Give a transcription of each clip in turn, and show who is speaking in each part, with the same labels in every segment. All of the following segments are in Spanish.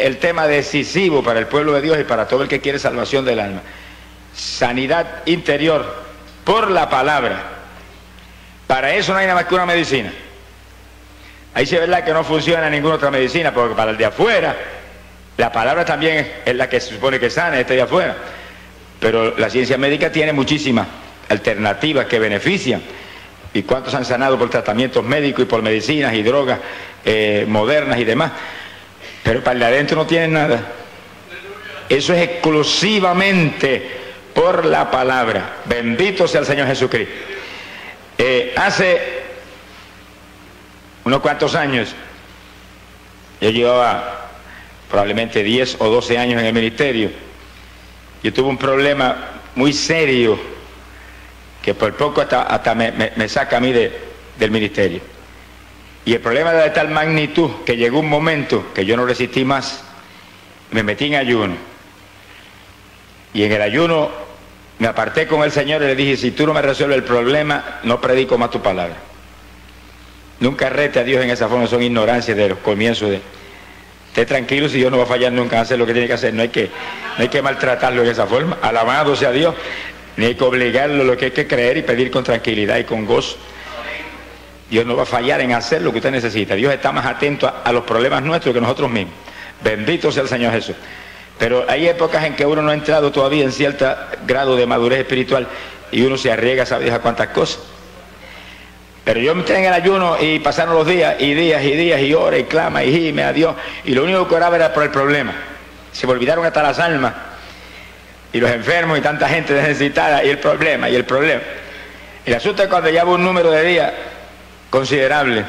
Speaker 1: el tema decisivo para el pueblo de Dios y para todo el que quiere salvación del alma. Sanidad interior por la palabra. Para eso no hay nada más que una medicina. Ahí sí es verdad que no funciona ninguna otra medicina, porque para el de afuera, la palabra también es la que se supone que sana, este de afuera. Pero la ciencia médica tiene muchísimas alternativas que benefician. ¿Y cuántos han sanado por tratamientos médicos y por medicinas y drogas eh, modernas y demás? Pero para el de adentro no tienen nada. Eso es exclusivamente por la palabra. Bendito sea el Señor Jesucristo. Eh, hace unos cuantos años, yo llevaba probablemente 10 o 12 años en el ministerio, yo tuve un problema muy serio que por poco hasta, me, saca a mí del ministerio. Y el problema era de tal magnitud que llegó un momento que yo no resistí más, me metí en ayuno. Y en el ayuno me aparté con el Señor y le dije, si tú no me resuelves el problema, no predico más tu palabra. Nunca rete a Dios en esa forma, son ignorancias de los comienzos de... Esté tranquilo si Dios no va a fallar nunca, hace lo que tiene que hacer, no hay que, no hay que maltratarlo en esa forma, alabado sea Dios, ni hay que obligarlo, lo que hay que creer y pedir con tranquilidad y con gozo. Dios no va a fallar en hacer lo que usted necesita. Dios está más atento a, los problemas nuestros que nosotros mismos. Bendito sea el Señor Jesús. Pero hay épocas en que uno no ha entrado todavía en cierto grado de madurez espiritual y uno se arriesga, sabe Dios a cuántas cosas. Pero yo me entré en el ayuno y pasaron los días y días y días y horas y clama y gime a Dios y lo único que oraba era por el problema. Se me olvidaron hasta las almas y los enfermos y tanta gente necesitada y el problema y el problema. El asunto es cuando llevo un número de días considerable.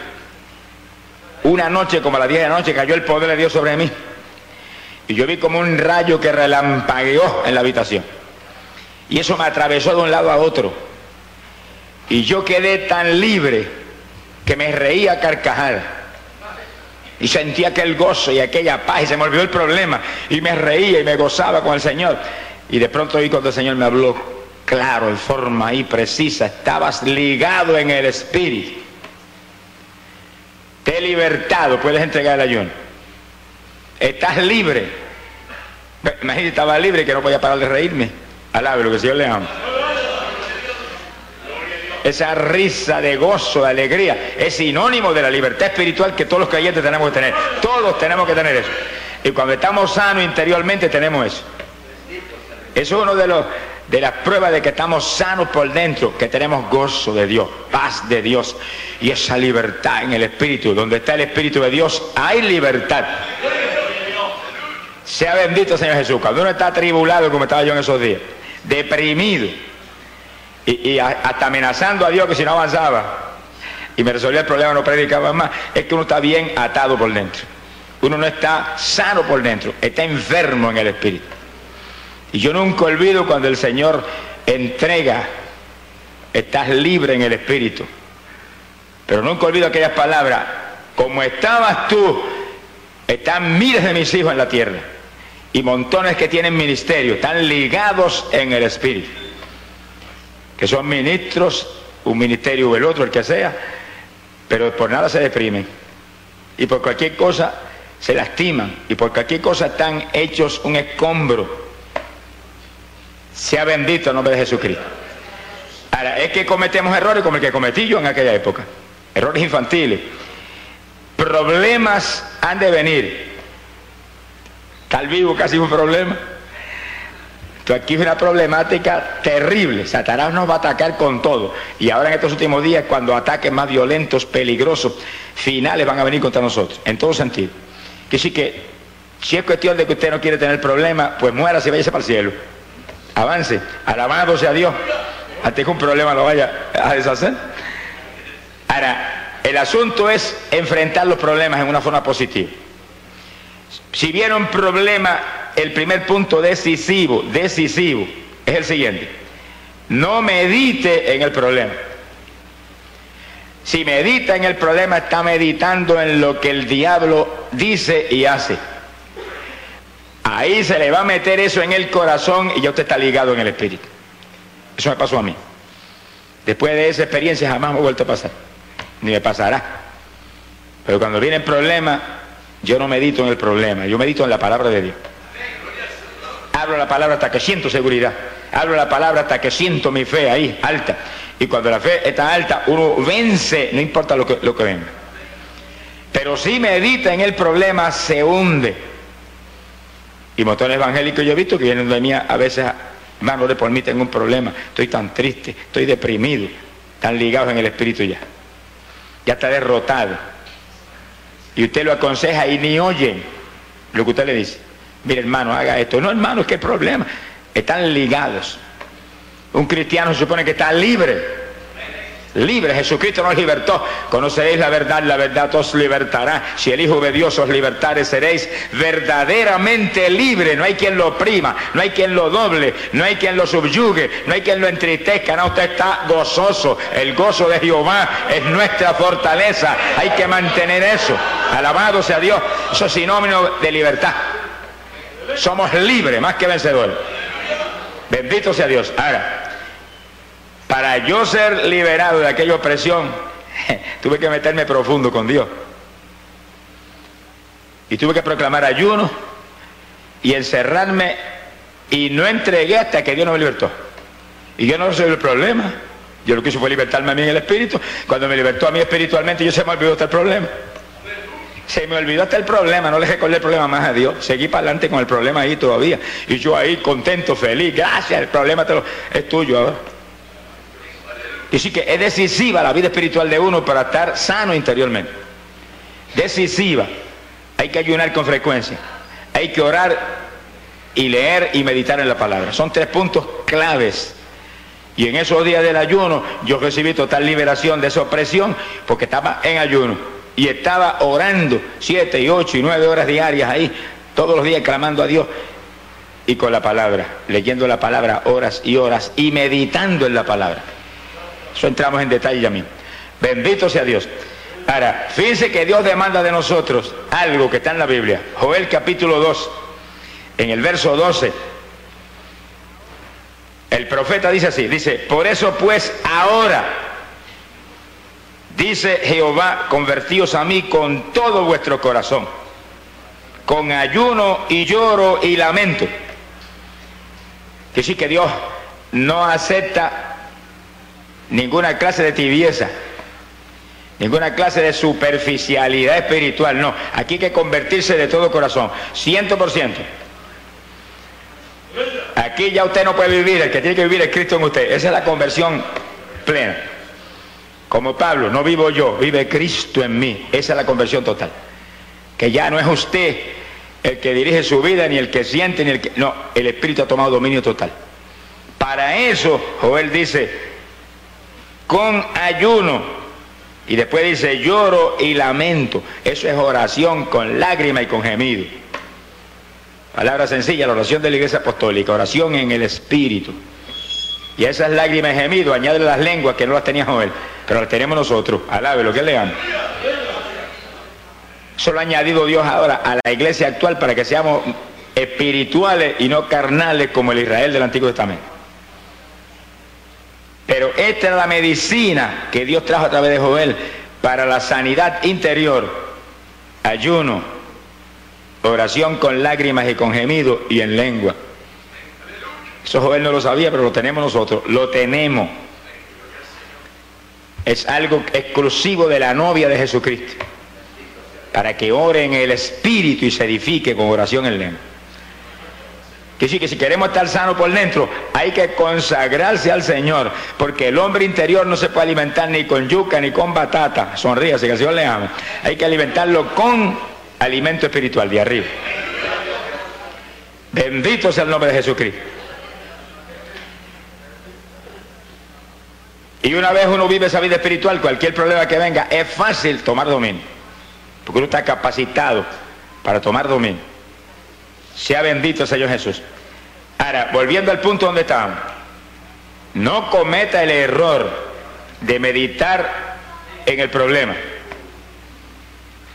Speaker 1: Una noche, como a las 10 de la noche, cayó el poder de Dios sobre mí. Y yo vi como un rayo que relampagueó en la habitación. Y eso me atravesó de un lado a otro. Y yo quedé tan libre que me reía a carcajar. Y sentía aquel gozo y aquella paz y se me olvidó el problema. Y me reía y me gozaba con el Señor. Y de pronto oí cuando el Señor me habló claro, en forma ahí precisa. Estabas ligado en el Espíritu. Te he libertado, puedes entregar el ayuno. Estás libre. Imagínate, estaba libre que no podía parar de reírme. Alabe lo que el Señor le ama. Esa risa de gozo, de alegría, es sinónimo de la libertad espiritual que todos los creyentes tenemos que tener. Todos tenemos que tener eso. Y cuando estamos sanos interiormente tenemos eso. Eso es uno de los de las pruebas de que estamos sanos por dentro, que tenemos gozo de Dios, paz de Dios y esa libertad en el Espíritu. Donde está el Espíritu de Dios hay libertad. Sea bendito Señor Jesús. Cuando uno está atribulado, como estaba yo en esos días, deprimido y, hasta amenazando a Dios que si no avanzaba y me resolvía el problema, no predicaba más, es que uno está bien atado por dentro. Uno no está sano por dentro, está enfermo en el Espíritu. Y yo nunca olvido cuando el Señor entrega, estás libre en el Espíritu. Pero nunca olvido aquellas palabras, como estabas tú, están miles de mis hijos en la tierra. Y montones que tienen ministerio, están ligados en el Espíritu. Que son ministros, un ministerio o el otro, el que sea, pero por nada se deprimen. Y por cualquier cosa se lastiman. Y por cualquier cosa están hechos un escombro sea bendito el nombre de Jesucristo. Ahora, es que cometemos errores como el que cometí yo en aquella época. Errores infantiles. Problemas han de venir. Tal vivo casi un problema. Esto aquí es una problemática terrible. Satanás nos va a atacar con todo. Y ahora en estos últimos días, cuando ataques más violentos, peligrosos, finales van a venir contra nosotros. En todo sentido. Que sí que, si es cuestión de que usted no quiere tener problemas, pues muera y váyase para el cielo avance, alabado sea Dios, hasta que un problema lo vaya a deshacer. Ahora, el asunto es enfrentar los problemas en una forma positiva. Si viene un problema, el primer punto decisivo, decisivo, es el siguiente. No medite en el problema. Si medita en el problema, está meditando en lo que el diablo dice y hace. Ahí se le va a meter eso en el corazón y ya usted está ligado en el espíritu. Eso me pasó a mí. Después de esa experiencia jamás me ha vuelto a pasar. Ni me pasará. Pero cuando viene el problema, yo no medito en el problema, yo medito en la palabra de Dios. Hablo la palabra hasta que siento seguridad. Hablo la palabra hasta que siento mi fe ahí, alta. Y cuando la fe está alta, uno vence, no importa lo que, lo que venga. Pero si medita en el problema, se hunde. Y montones evangélicos yo he visto que vienen de mí a veces, hermano, por mí tengo un problema, estoy tan triste, estoy deprimido, tan ligado en el espíritu ya. Ya está derrotado. Y usted lo aconseja y ni oye lo que usted le dice. Mire, hermano, haga esto. No, hermano, es que problema. Están ligados. Un cristiano se supone que está libre. Libre, Jesucristo nos libertó. Conoceréis la verdad, la verdad os libertará. Si el Hijo de Dios os libertare, seréis verdaderamente libre. No hay quien lo oprima, no hay quien lo doble, no hay quien lo subyugue, no hay quien lo entristezca. No, usted está gozoso. El gozo de Jehová es nuestra fortaleza. Hay que mantener eso. Alabado sea Dios. Eso es sinónimo de libertad. Somos libres, más que vencedores. Bendito sea Dios. Ahora, para yo ser liberado de aquella opresión, tuve que meterme profundo con Dios. Y tuve que proclamar ayuno y encerrarme y no entregué hasta que Dios no me libertó. Y yo no resolví el problema. Yo lo que hice fue libertarme a mí en el espíritu. Cuando me libertó a mí espiritualmente, yo se me olvidó hasta el problema. Se me olvidó hasta el problema, no le recordé el problema más a Dios. Seguí para adelante con el problema ahí todavía. Y yo ahí contento, feliz, gracias, el problema te lo, es tuyo ahora. Y sí que es decisiva la vida espiritual de uno para estar sano interiormente. Decisiva. Hay que ayunar con frecuencia. Hay que orar y leer y meditar en la palabra. Son tres puntos claves. Y en esos días del ayuno yo recibí total liberación de esa opresión porque estaba en ayuno y estaba orando siete y ocho y nueve horas diarias ahí, todos los días clamando a Dios y con la palabra, leyendo la palabra horas y horas y meditando en la palabra. Eso entramos en detalle ya mismo. Bendito sea Dios. Ahora, fíjense que Dios demanda de nosotros algo que está en la Biblia. Joel capítulo 2, en el verso 12. El profeta dice así, dice, por eso pues ahora, Dice Jehová, convertíos a mí con todo vuestro corazón, con ayuno y lloro y lamento. Que sí que Dios no acepta ninguna clase de tibieza, ninguna clase de superficialidad espiritual, no. Aquí hay que convertirse de todo corazón, ciento por ciento. Aquí ya usted no puede vivir, el que tiene que vivir es Cristo en usted. Esa es la conversión plena. Como Pablo, no vivo yo, vive Cristo en mí. Esa es la conversión total. Que ya no es usted el que dirige su vida, ni el que siente, ni el que... No, el Espíritu ha tomado dominio total. Para eso, Joel dice, con ayuno, y después dice, lloro y lamento. Eso es oración con lágrima y con gemido. Palabra sencilla, la oración de la iglesia apostólica, oración en el Espíritu. Y esas lágrimas y gemido, añade las lenguas que no las tenía Joel pero la tenemos nosotros. Alabe lo que leamos. Eso lo ha añadido Dios ahora a la iglesia actual para que seamos espirituales y no carnales como el Israel del Antiguo Testamento. Pero esta es la medicina que Dios trajo a través de Joel para la sanidad interior, ayuno, oración con lágrimas y con gemido y en lengua. Eso Joel no lo sabía, pero lo tenemos nosotros, lo tenemos es algo exclusivo de la novia de Jesucristo, para que ore en el Espíritu y se edifique con oración en lengua. Que sí, que si queremos estar sanos por dentro, hay que consagrarse al Señor, porque el hombre interior no se puede alimentar ni con yuca ni con batata. Sonríase, que el Señor le ama. Hay que alimentarlo con alimento espiritual de arriba. Bendito sea el nombre de Jesucristo. Y una vez uno vive esa vida espiritual, cualquier problema que venga, es fácil tomar dominio. Porque uno está capacitado para tomar dominio. Sea bendito Señor Jesús. Ahora, volviendo al punto donde estábamos. No cometa el error de meditar en el problema.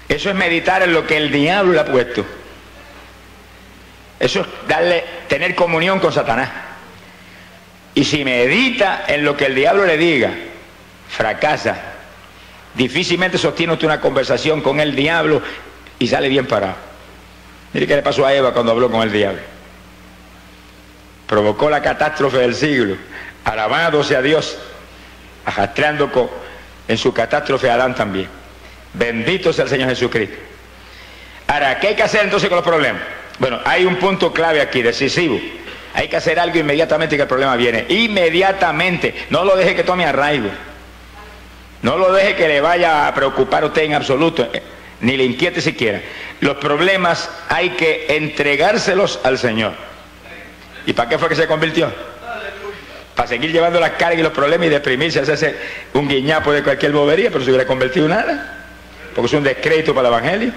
Speaker 1: Eso es meditar en lo que el diablo le ha puesto. Eso es darle, tener comunión con Satanás. Y si medita en lo que el diablo le diga, fracasa. Difícilmente sostiene usted una conversación con el diablo y sale bien parado. Mire qué le pasó a Eva cuando habló con el diablo. Provocó la catástrofe del siglo, alabado sea Dios, arrastrando en su catástrofe a Adán también. Bendito sea el Señor Jesucristo. Ahora, ¿qué hay que hacer entonces con los problemas? Bueno, hay un punto clave aquí, decisivo. Hay que hacer algo inmediatamente que el problema viene. Inmediatamente. No lo deje que tome arraigo. No lo deje que le vaya a preocupar a usted en absoluto, ni le inquiete siquiera. Los problemas hay que entregárselos al Señor. ¿Y para qué fue que se convirtió? Para seguir llevando las cargas y los problemas y deprimirse, hacerse un guiñapo de cualquier bobería, pero se hubiera convertido nada. Porque es un descrédito para el Evangelio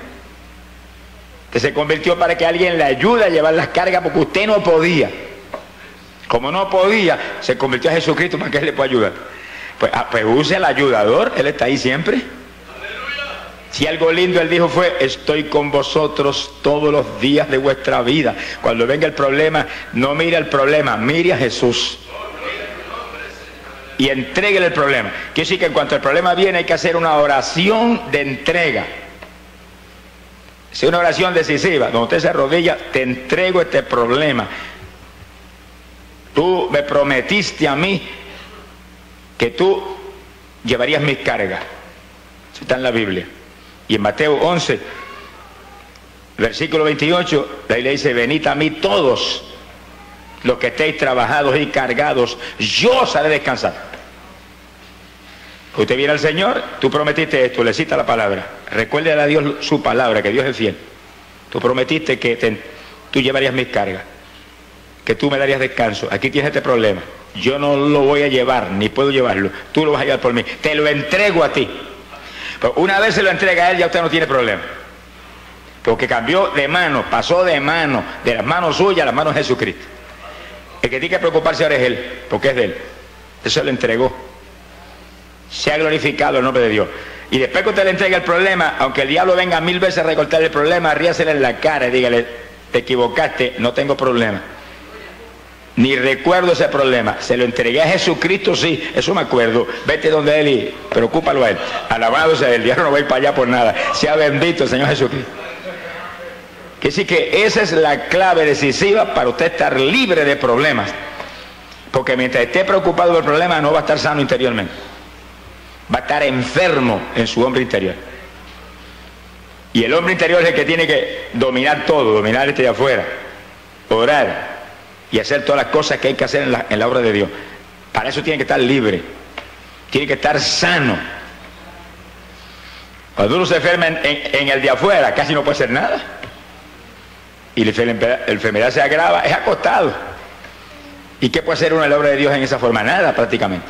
Speaker 1: que se convirtió para que alguien le ayude a llevar las cargas porque usted no podía. Como no podía, se convirtió a Jesucristo para que él le pueda ayudar. Pues, ah, pues use el ayudador, él está ahí siempre. Si algo lindo él dijo fue, estoy con vosotros todos los días de vuestra vida. Cuando venga el problema, no mire el problema, mire a Jesús. Y entregue el problema. Quiere decir que en cuanto el problema viene hay que hacer una oración de entrega. Es una oración decisiva, donde usted se arrodilla, te entrego este problema. Tú me prometiste a mí que tú llevarías mis cargas. Está en la Biblia. Y en Mateo 11, versículo 28, la iglesia dice, venid a mí todos los que estéis trabajados y cargados, yo os haré descansar. Usted viene al Señor, tú prometiste esto, le cita la palabra. Recuerde a Dios su palabra, que Dios es fiel. Tú prometiste que tú llevarías mis cargas, que tú me darías descanso. Aquí tienes este problema. Yo no lo voy a llevar, ni puedo llevarlo. Tú lo vas a llevar por mí. Te lo entrego a ti. Una vez se lo entrega a él, ya usted no tiene problema. Porque cambió de mano, pasó de mano, de las manos suyas a las manos de Jesucristo. El que tiene que preocuparse ahora es él, porque es de él. Eso lo entregó se ha glorificado el nombre de Dios. Y después que usted le entrega el problema, aunque el diablo venga mil veces a recortar el problema, ríasele en la cara y dígale, te equivocaste, no tengo problema. Ni recuerdo ese problema. Se lo entregué a Jesucristo, sí, eso me acuerdo. Vete donde Él y preocúpalo a Él. Alabado sea el diablo no ir para allá por nada. Sea bendito el Señor Jesucristo. Que decir que esa es la clave decisiva para usted estar libre de problemas. Porque mientras esté preocupado del problema no va a estar sano interiormente va a estar enfermo en su hombre interior. Y el hombre interior es el que tiene que dominar todo, dominar este de afuera, orar y hacer todas las cosas que hay que hacer en la, obra de Dios. Para eso tiene que estar libre, tiene que estar sano. Cuando uno se enferma en, el de afuera, casi no puede hacer nada. Y la enfermedad se agrava, es acostado. ¿Y qué puede hacer uno en la obra de Dios en esa forma? Nada prácticamente.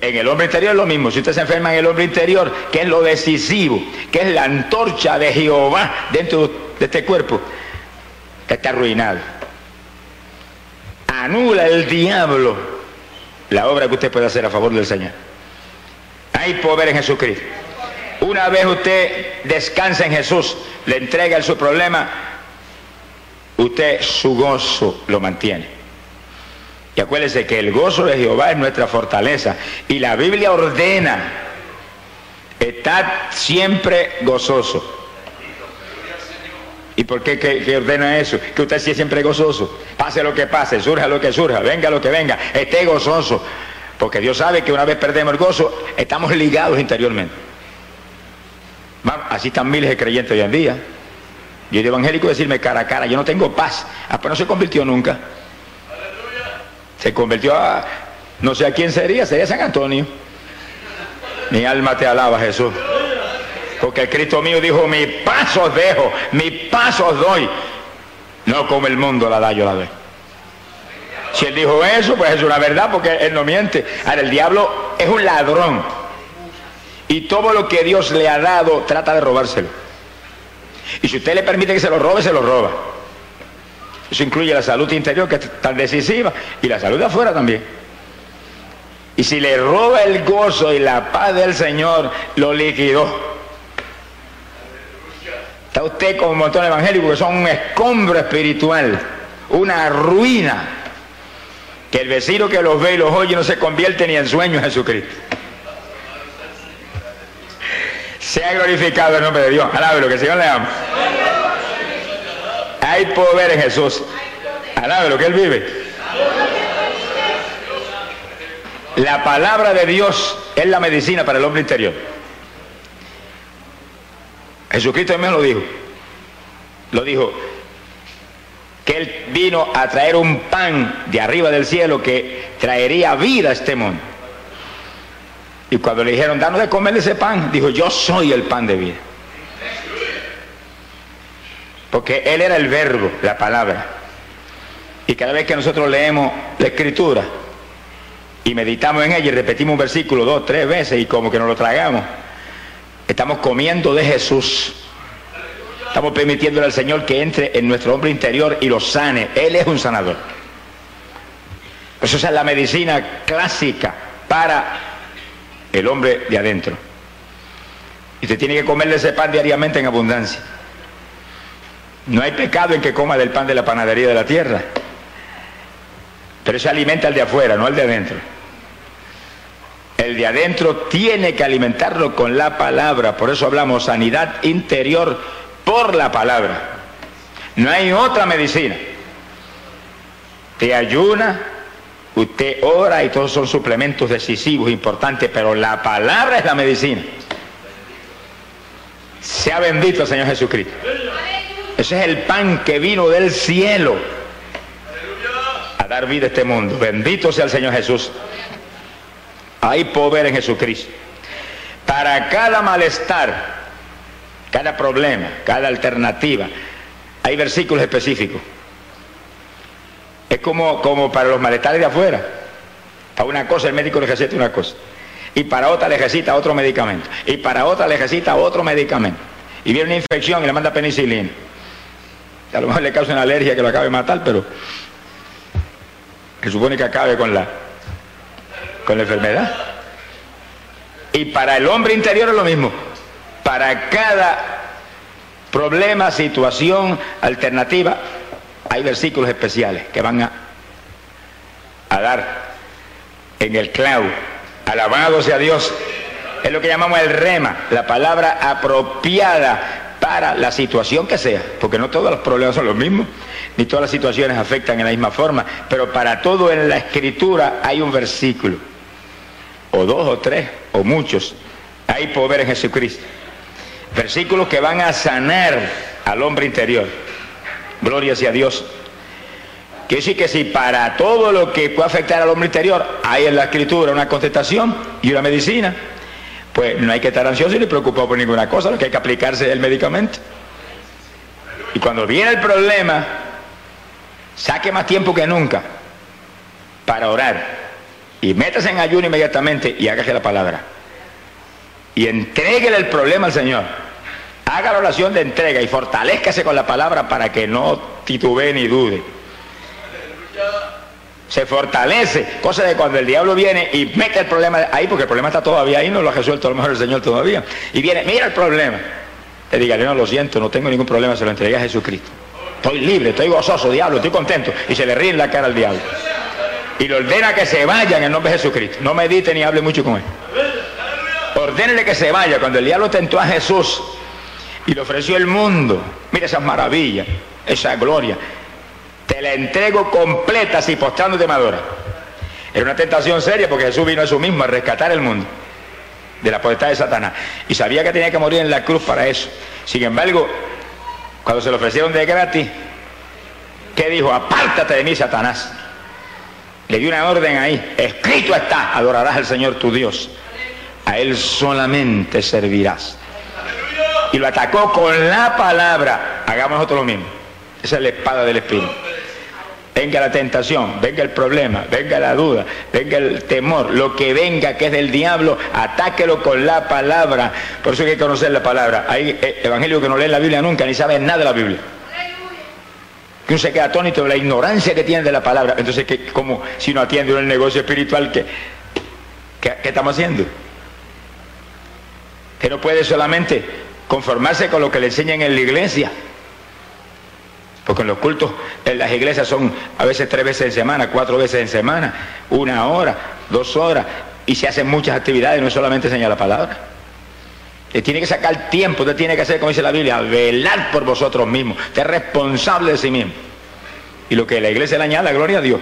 Speaker 1: En el hombre interior es lo mismo. Si usted se enferma en el hombre interior, que es lo decisivo, que es la antorcha de Jehová dentro de este cuerpo, está arruinado. Anula el diablo la obra que usted puede hacer a favor del Señor. Hay poder en Jesucristo. Una vez usted descansa en Jesús, le entrega su problema, usted su gozo lo mantiene. Y acuérdense que el gozo de Jehová es nuestra fortaleza. Y la Biblia ordena, estar siempre gozoso. ¿Y por qué que, ordena eso? Que usted sea siempre gozoso. Pase lo que pase, surja lo que surja, venga lo que venga, esté gozoso. Porque Dios sabe que una vez perdemos el gozo, estamos ligados interiormente. Así están miles de creyentes hoy en día. Yo de evangélico decirme cara a cara, yo no tengo paz. Ah, pues no se convirtió nunca. Se convirtió a, no sé a quién sería, sería San Antonio. Mi alma te alaba, Jesús. Porque Cristo mío dijo, mi pasos dejo, mi pasos doy. No como el mundo la da, yo la doy. Si él dijo eso, pues es una verdad, porque él no miente. Ahora, el diablo es un ladrón. Y todo lo que Dios le ha dado, trata de robárselo. Y si usted le permite que se lo robe, se lo roba. Eso incluye la salud interior, que es tan decisiva, y la salud de afuera también. Y si le roba el gozo y la paz del Señor, lo liquidó. Está usted como montón evangélico que son un escombro espiritual, una ruina, que el vecino que los ve y los oye no se convierte ni en sueño en Jesucristo. Sea glorificado el nombre de Dios. Alábelo, que el Señor le ama. Hay poder en Jesús. Alábelo, que Él vive. La palabra de Dios es la medicina para el hombre interior. Jesucristo también lo dijo. Lo dijo que Él vino a traer un pan de arriba del cielo que traería vida a este mundo. Y cuando le dijeron, danos de comer ese pan, dijo, yo soy el pan de vida. Porque Él era el verbo, la palabra. Y cada vez que nosotros leemos la escritura y meditamos en ella y repetimos un versículo dos, tres veces y como que nos lo tragamos, estamos comiendo de Jesús. Estamos permitiéndole al Señor que entre en nuestro hombre interior y lo sane. Él es un sanador. Eso es la medicina clásica para el hombre de adentro. Y usted tiene que comerle ese pan diariamente en abundancia. No hay pecado en que coma del pan de la panadería de la tierra. Pero se alimenta el de afuera, no el de adentro. El de adentro tiene que alimentarlo con la palabra. Por eso hablamos sanidad interior por la palabra. No hay otra medicina. Te ayuna, Usted ora y todos son suplementos decisivos, importantes, pero la palabra es la medicina. Sea bendito el Señor Jesucristo. Ese es el pan que vino del cielo a dar vida a este mundo. Bendito sea el Señor Jesús. Hay poder en Jesucristo. Para cada malestar, cada problema, cada alternativa, hay versículos específicos. Es como, como para los malestares de afuera. Para una cosa el médico le receta una cosa. Y para otra le otro medicamento. Y para otra le otro medicamento. Y viene una infección y le manda penicilina. A lo mejor le causa una alergia que lo acabe de matar, pero que supone que acabe con la, con la enfermedad. Y para el hombre interior es lo mismo. Para cada problema, situación, alternativa, hay versículos especiales que van a, a dar en el clavo. Alabado sea Dios. Es lo que llamamos el rema, la palabra apropiada para la situación que sea, porque no todos los problemas son los mismos, ni todas las situaciones afectan en la misma forma, pero para todo en la escritura hay un versículo, o dos o tres, o muchos, hay poder en Jesucristo. Versículos que van a sanar al hombre interior. Gloria sea Dios. Quiere decir que si para todo lo que puede afectar al hombre interior hay en la escritura una contestación y una medicina, pues no hay que estar ansioso ni preocupado por ninguna cosa, lo que hay que aplicarse es el medicamento. Y cuando viene el problema, saque más tiempo que nunca para orar. Y métase en ayuno inmediatamente y hágase la palabra. Y entréguele el problema al Señor haga la oración de entrega y fortalezcase con la palabra para que no titubee ni dude. Se fortalece, cosa de cuando el diablo viene y mete el problema ahí, porque el problema está todavía ahí, no lo ha resuelto a mejor el Señor todavía. Y viene, mira el problema. Te diga, no lo siento, no tengo ningún problema, se lo entregué a Jesucristo. Estoy libre, estoy gozoso, diablo, estoy contento. Y se le ríe en la cara al diablo. Y le ordena que se vaya en el nombre de Jesucristo. No medite ni hable mucho con él. Ordénele que se vaya. Cuando el diablo tentó a Jesús, y le ofreció el mundo. Mira esas maravillas, esa gloria. Te la entrego completa así postrándote madura. Era una tentación seria porque Jesús vino a eso mismo, a rescatar el mundo de la potestad de Satanás. Y sabía que tenía que morir en la cruz para eso. Sin embargo, cuando se lo ofrecieron de gratis, ¿qué dijo? Apártate de mí, Satanás. Le dio una orden ahí. Escrito está, adorarás al Señor tu Dios. A Él solamente servirás y lo atacó con la palabra. Hagamos nosotros lo mismo. Esa es la espada del Espíritu. Venga la tentación, venga el problema, venga la duda, venga el temor, lo que venga que es del diablo, atáquelo con la palabra. Por eso hay que conocer la palabra. Hay eh, evangelios que no leen la Biblia nunca, ni saben nada de la Biblia. Que uno se queda atónito de la ignorancia que tiene de la palabra. Entonces, como si no atiende el negocio espiritual, ¿qué, qué, qué estamos haciendo? Que no puede solamente conformarse con lo que le enseñan en la iglesia. Porque en los cultos, en las iglesias son a veces tres veces en semana, cuatro veces en semana, una hora, dos horas, y se hacen muchas actividades, no solamente enseñar la palabra. Usted tiene que sacar tiempo, usted tiene que hacer, como dice la Biblia, velar por vosotros mismos. Usted es responsable de sí mismo. Y lo que la iglesia le añade, gloria a Dios.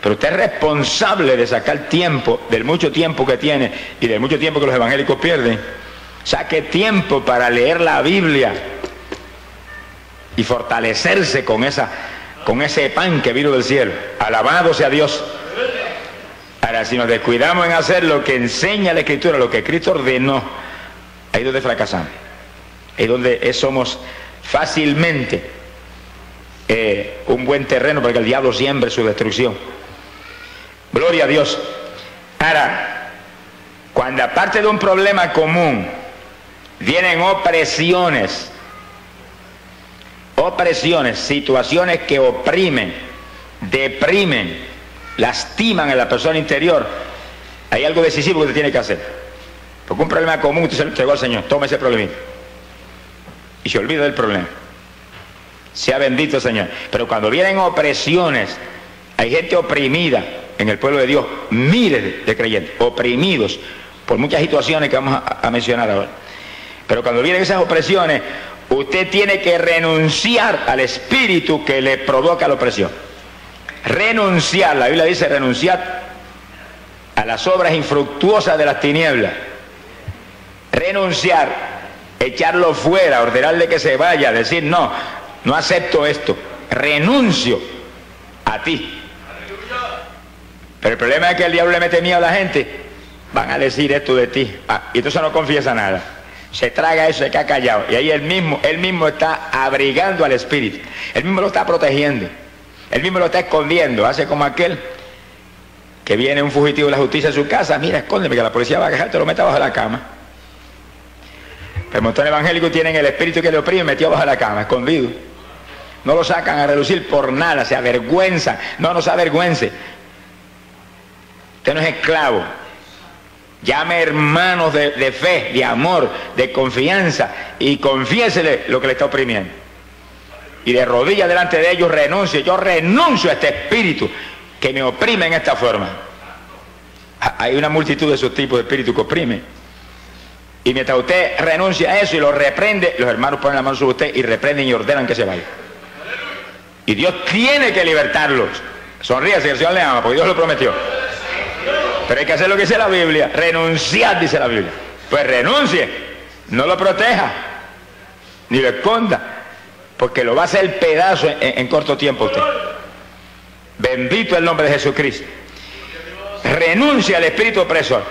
Speaker 1: Pero usted es responsable de sacar tiempo, del mucho tiempo que tiene y del mucho tiempo que los evangélicos pierden. Saque tiempo para leer la Biblia y fortalecerse con, esa, con ese pan que vino del cielo. Alabado sea Dios. Ahora, si nos descuidamos en hacer lo que enseña la Escritura, lo que Cristo ordenó, ahí donde fracasamos. Ahí donde somos fácilmente eh, un buen terreno para que el diablo siembre su destrucción. Gloria a Dios. Ahora, cuando aparte de un problema común, vienen opresiones, opresiones, situaciones que oprimen, deprimen, lastiman a la persona interior, hay algo decisivo que usted tiene que hacer. Porque un problema común usted se lo entregó al Señor, toma ese problema y se olvida del problema. Sea bendito Señor. Pero cuando vienen opresiones, hay gente oprimida en el pueblo de Dios, miles de creyentes, oprimidos por muchas situaciones que vamos a mencionar ahora. Pero cuando vienen esas opresiones, usted tiene que renunciar al espíritu que le provoca la opresión. Renunciar, la Biblia dice renunciar a las obras infructuosas de las tinieblas. Renunciar, echarlo fuera, ordenarle que se vaya, decir no, no acepto esto, renuncio a ti. Pero el problema es que el diablo le mete miedo a la gente, van a decir esto de ti, ah, y entonces no confiesa nada. Se traga eso, se queda callado. Y ahí él mismo, él mismo está abrigando al espíritu. Él mismo lo está protegiendo. Él mismo lo está escondiendo. Hace como aquel que viene un fugitivo de la justicia a su casa. Mira, escóndeme que la policía va a agarrar, te lo mete bajo la cama. El montón evangélico tienen el espíritu que le oprime metido bajo la cama, escondido. No lo sacan a relucir por nada, se avergüenzan. No, no se avergüence. Usted no es esclavo. Llame hermanos de, de, fe, de amor, de confianza y confiésele lo que le está oprimiendo. Y de rodillas delante de ellos renuncie. Yo renuncio a este espíritu que me oprime en esta forma. Hay una multitud de esos tipos de espíritus que oprimen. Y mientras usted renuncia a eso y lo reprende, los hermanos ponen la mano sobre usted y reprenden y ordenan que se vaya. Y Dios tiene que libertarlos. Sonríe si el Señor le ama, porque Dios lo prometió. Pero hay que hacer lo que dice la Biblia. Renunciar, dice la Biblia. Pues renuncie. No lo proteja. Ni lo esconda. Porque lo va a hacer pedazo en, corto tiempo usted. Bendito el nombre de Jesucristo. Renuncia al espíritu opresor.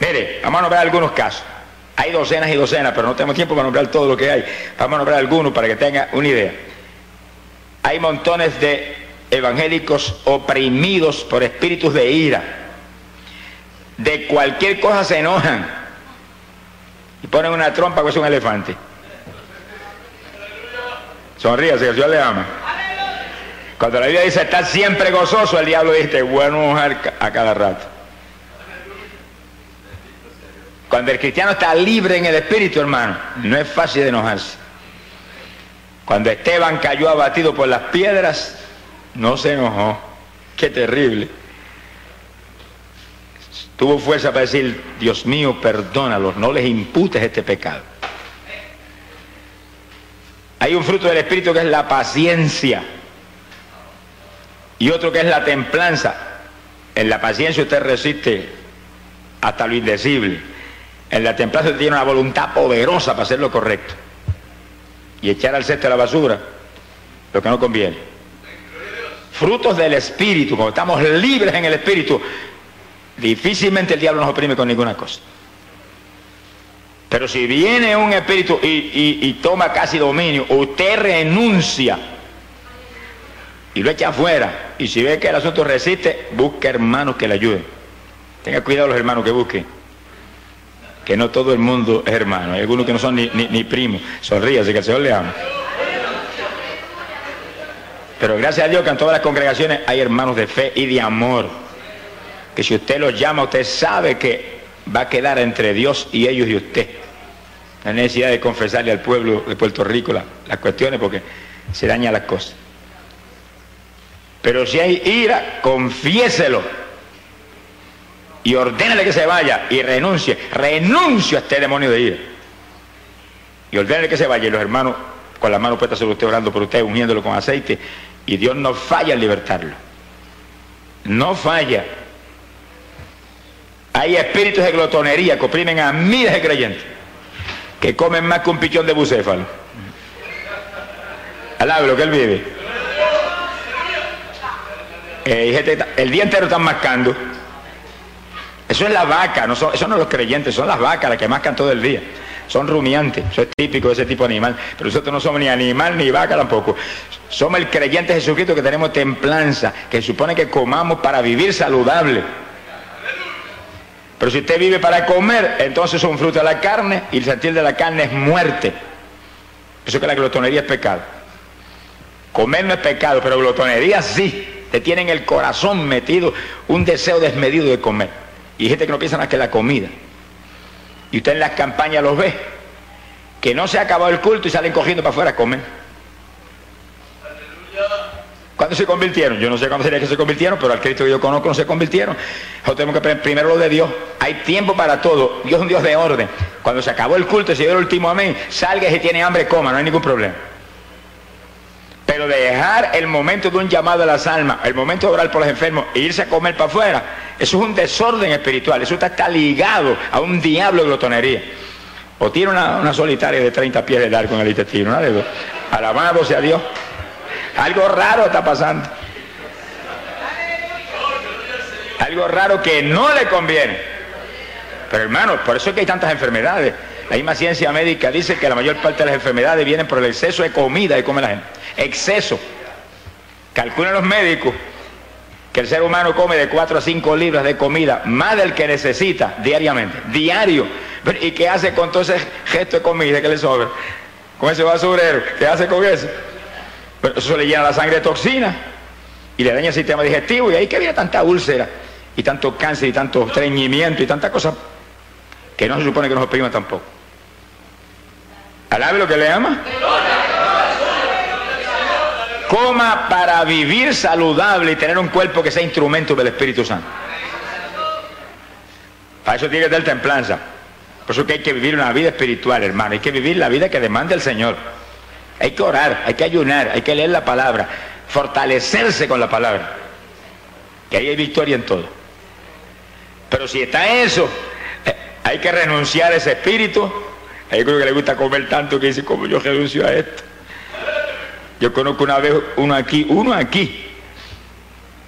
Speaker 1: Mire, vamos a nombrar algunos casos. Hay docenas y docenas, pero no tenemos tiempo para nombrar todo lo que hay. Vamos a nombrar algunos para que tenga una idea. Hay montones de evangélicos oprimidos por espíritus de ira. De cualquier cosa se enojan y ponen una trompa que es un elefante. Sonríase, el Dios le ama. Cuando la Biblia dice estar siempre gozoso, el diablo dice, bueno enojar a cada rato. Cuando el cristiano está libre en el espíritu, hermano, no es fácil de enojarse. Cuando Esteban cayó abatido por las piedras, no se enojó. Qué terrible. Tuvo fuerza para decir, Dios mío, perdónalos, no les imputes este pecado. Hay un fruto del Espíritu que es la paciencia y otro que es la templanza. En la paciencia usted resiste hasta lo indecible. En la templanza tiene una voluntad poderosa para hacer lo correcto y echar al cesto de la basura lo que no conviene. Frutos del Espíritu, cuando estamos libres en el Espíritu, difícilmente el diablo nos oprime con ninguna cosa. Pero si viene un espíritu y, y, y toma casi dominio, usted renuncia y lo echa afuera. Y si ve que el asunto resiste, busque hermanos que le ayuden. Tenga cuidado los hermanos que busquen. Que no todo el mundo es hermano. Hay algunos que no son ni, ni, ni primos. Sonríase que el Señor le ama. Pero gracias a Dios que en todas las congregaciones hay hermanos de fe y de amor. Que si usted los llama, usted sabe que va a quedar entre Dios y ellos y usted. Hay necesidad de confesarle al pueblo de Puerto Rico las cuestiones porque se dañan las cosas. Pero si hay ira, confiéselo. Y ordénale que se vaya y renuncie. Renuncio a este demonio de ira. Y ordénale que se vaya. Y los hermanos con las manos puestas sobre usted orando por usted, uniéndolo con aceite. Y Dios no falla en libertarlo. No falla. Hay espíritus de glotonería que oprimen a miles de creyentes que comen más que un pichón de bucéfalo. Alabe lo que él vive. Eh, el día entero están mascando. Eso es la vaca, no son, eso no los creyentes, son las vacas las que mascan todo el día. Son rumiantes, eso es típico de ese tipo de animal. Pero nosotros no somos ni animal ni vaca tampoco. Somos el creyente Jesucristo que tenemos templanza, que supone que comamos para vivir saludable. Pero si usted vive para comer, entonces es un fruto de la carne y el sentir de la carne es muerte. Eso que la glotonería es pecado. Comer no es pecado, pero glotonería sí. Te tienen el corazón metido un deseo desmedido de comer. Y gente que no piensa más que la comida. Y usted en las campañas los ve, que no se ha acabado el culto y salen cogiendo para afuera a comer. ¿Cuándo se convirtieron? Yo no sé cuándo sería que se convirtieron, pero al Cristo que yo conozco no se convirtieron. Nosotros tenemos que primero lo de Dios. Hay tiempo para todo. Dios es un Dios de orden. Cuando se acabó el culto y se dio el último amén, salga si tiene hambre, coma, no hay ningún problema. Pero dejar el momento de un llamado a las almas, el momento de orar por los enfermos e irse a comer para afuera, eso es un desorden espiritual, eso está, ligado a un diablo de glotonería. O tiene una, solitaria de 30 pies de largo en el intestino, ¿no? Alabado sea Dios. Algo raro está pasando. Algo raro que no le conviene. Pero hermano, por eso es que hay tantas enfermedades. La misma ciencia médica dice que la mayor parte de las enfermedades vienen por el exceso de comida que come la gente. Exceso. Calculan los médicos que el ser humano come de 4 a 5 libras de comida, más del que necesita diariamente, diario. ¿Y qué hace con todo ese gesto de comida que le sobra? Con ese basurero, ¿qué hace con eso? Pero eso le llena la sangre de toxina y le daña el sistema digestivo y ahí que viene tanta úlcera y tanto cáncer y tanto estreñimiento y tanta cosa que no se supone que nos oprima tampoco. Alabe lo que le ama. Coma para vivir saludable y tener un cuerpo que sea instrumento del Espíritu Santo. Para eso tiene que tener templanza. Por eso que hay que vivir una vida espiritual, hermano. Hay que vivir la vida que demanda el Señor. Hay que orar, hay que ayunar, hay que leer la palabra, fortalecerse con la palabra. Que ahí hay victoria en todo. Pero si está eso, eh, hay que renunciar a ese espíritu. Hay creo que le gusta comer tanto que dice, como yo renuncio a esto. Yo conozco una vez uno aquí, uno aquí,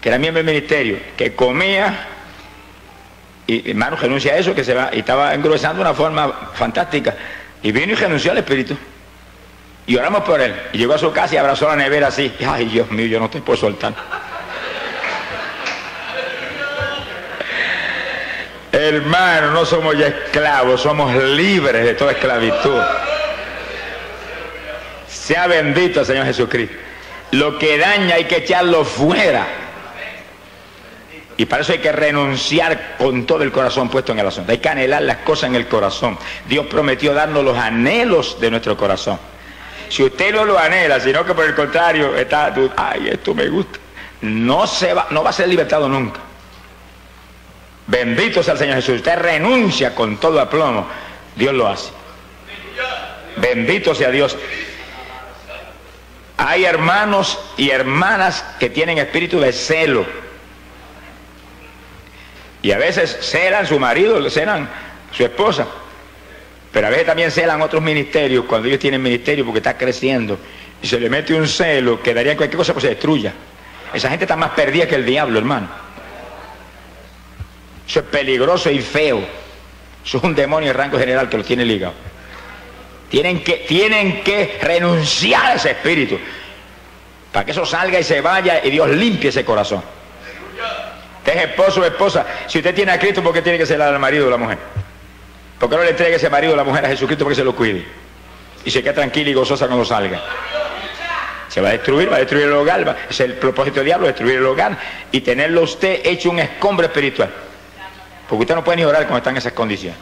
Speaker 1: que era miembro del ministerio, que comía, y hermano renuncia a eso, que y estaba engrosando de una forma fantástica, y vino y renunció al espíritu. Y oramos por él. Y llegó a su casa y abrazó la nevera así. Ay, Dios mío, yo no te puedo soltar. Hermano, no somos ya esclavos, somos libres de toda esclavitud. Sea bendito Señor Jesucristo. Lo que daña hay que echarlo fuera. Y para eso hay que renunciar con todo el corazón puesto en el asunto. Hay que anhelar las cosas en el corazón. Dios prometió darnos los anhelos de nuestro corazón. Si usted no lo anhela, sino que por el contrario está, ay, esto me gusta, no, se va, no va a ser libertado nunca. Bendito sea el Señor Jesús. Usted renuncia con todo aplomo. Dios lo hace. Bendito sea Dios. Hay hermanos y hermanas que tienen espíritu de celo. Y a veces celan su marido, celan su esposa. Pero a veces también celan otros ministerios cuando ellos tienen ministerio porque está creciendo. Y se le mete un celo que daría cualquier cosa pues se destruya. Esa gente está más perdida que el diablo, hermano. Eso es peligroso y feo. Eso es un demonio de rango general que lo tiene ligado. Tienen que, tienen que renunciar a ese espíritu. Para que eso salga y se vaya y Dios limpie ese corazón. Usted es esposo o esposa. Si usted tiene a Cristo, ¿por qué tiene que ser al marido o la mujer? ¿Por qué no le entregue ese marido a la mujer a Jesucristo para que se lo cuide? Y se quede tranquila y gozosa cuando salga. Se va a destruir, va a destruir el hogar. es el propósito del diablo, destruir el hogar y tenerlo usted hecho un escombro espiritual. Porque usted no puede ni orar cuando está en esas condiciones.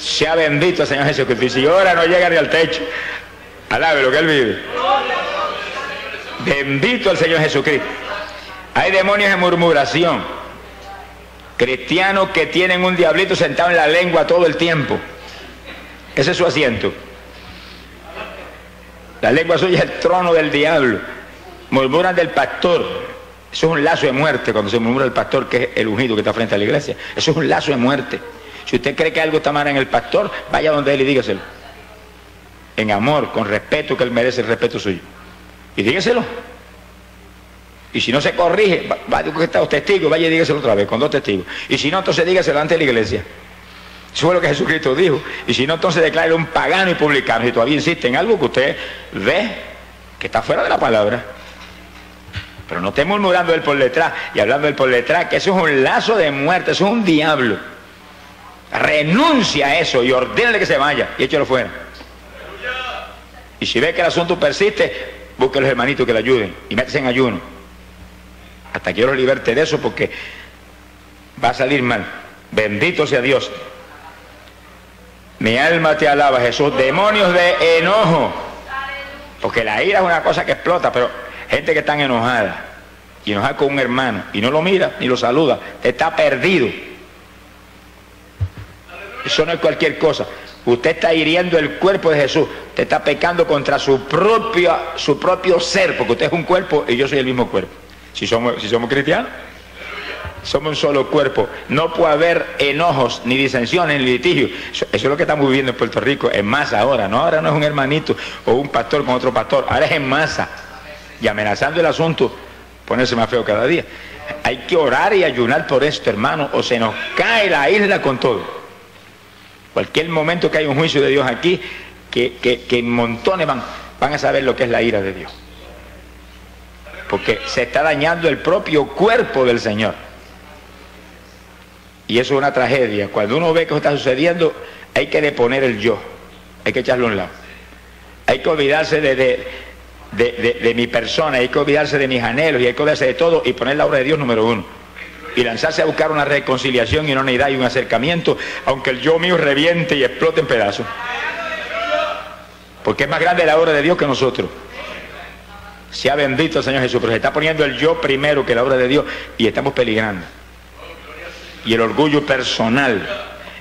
Speaker 1: Sea bendito Señor Jesucristo. Y si ora no llega ni al techo. Alabe lo que Él vive. Bendito el Señor Jesucristo. Hay demonios de murmuración Cristianos que tienen un diablito sentado en la lengua todo el tiempo. Ese es su asiento. La lengua suya es el trono del diablo. Murmuran del pastor. Eso es un lazo de muerte cuando se murmura el pastor, que es el ungido que está frente a la iglesia. Eso es un lazo de muerte. Si usted cree que algo está mal en el pastor, vaya donde él y dígaselo. En amor, con respeto, que él merece el respeto suyo. Y dígaselo. Y si no se corrige, vaya que está los testigos, vaya y dígaselo otra vez, con dos testigos. Y si no, entonces dígaselo ante la iglesia. Eso fue lo que Jesucristo dijo. Y si no, entonces declare un pagano y publicano. Si todavía insiste en algo que usted ve que está fuera de la palabra. Pero no esté murmurando él por detrás y hablando él por detrás, que eso es un lazo de muerte, eso es un diablo. Renuncia a eso y ordénale que se vaya y échalo fuera. Y si ve que el asunto persiste, busque a los hermanitos que le ayuden y métese en ayuno. Hasta que yo lo liberte de eso porque va a salir mal. Bendito sea Dios. Mi alma te alaba, Jesús. Demonios de enojo. Porque la ira es una cosa que explota, pero gente que está enojada y enojada con un hermano y no lo mira ni lo saluda, está perdido. Eso no es cualquier cosa. Usted está hiriendo el cuerpo de Jesús. Usted está pecando contra su, propio, su propio ser, porque usted es un cuerpo y yo soy el mismo cuerpo. Si somos, si somos cristianos somos un solo cuerpo. No puede haber enojos, ni disensiones, ni litigios. Eso, es lo que estamos viviendo en Puerto Rico, en masa ahora. No, ahora no es un hermanito o un pastor con otro pastor, ahora es en masa. Y amenazando el asunto, ponerse más feo cada día. Hay que orar y ayunar por esto, hermano, o se nos cae la isla con todo. Cualquier momento que haya un juicio de Dios aquí, que, que, en montones van, van a saber lo que es la ira de Dios. Porque se está dañando el propio cuerpo del Señor. Y eso es una tragedia. Cuando uno ve que está sucediendo, hay que deponer el yo. Hay que echarlo a un lado. Hay que olvidarse de, de, mi persona, hay que olvidarse de mis anhelos y hay que olvidarse de todo y poner la obra de Dios número uno. Y lanzarse a buscar una reconciliación y una unidad y un acercamiento, aunque el yo mío reviente y explote en pedazos. Porque es más grande la obra de Dios que nosotros. Sea bendito el Señor Jesús, pero se está poniendo el yo primero que la obra de Dios y estamos peligrando y el orgullo personal.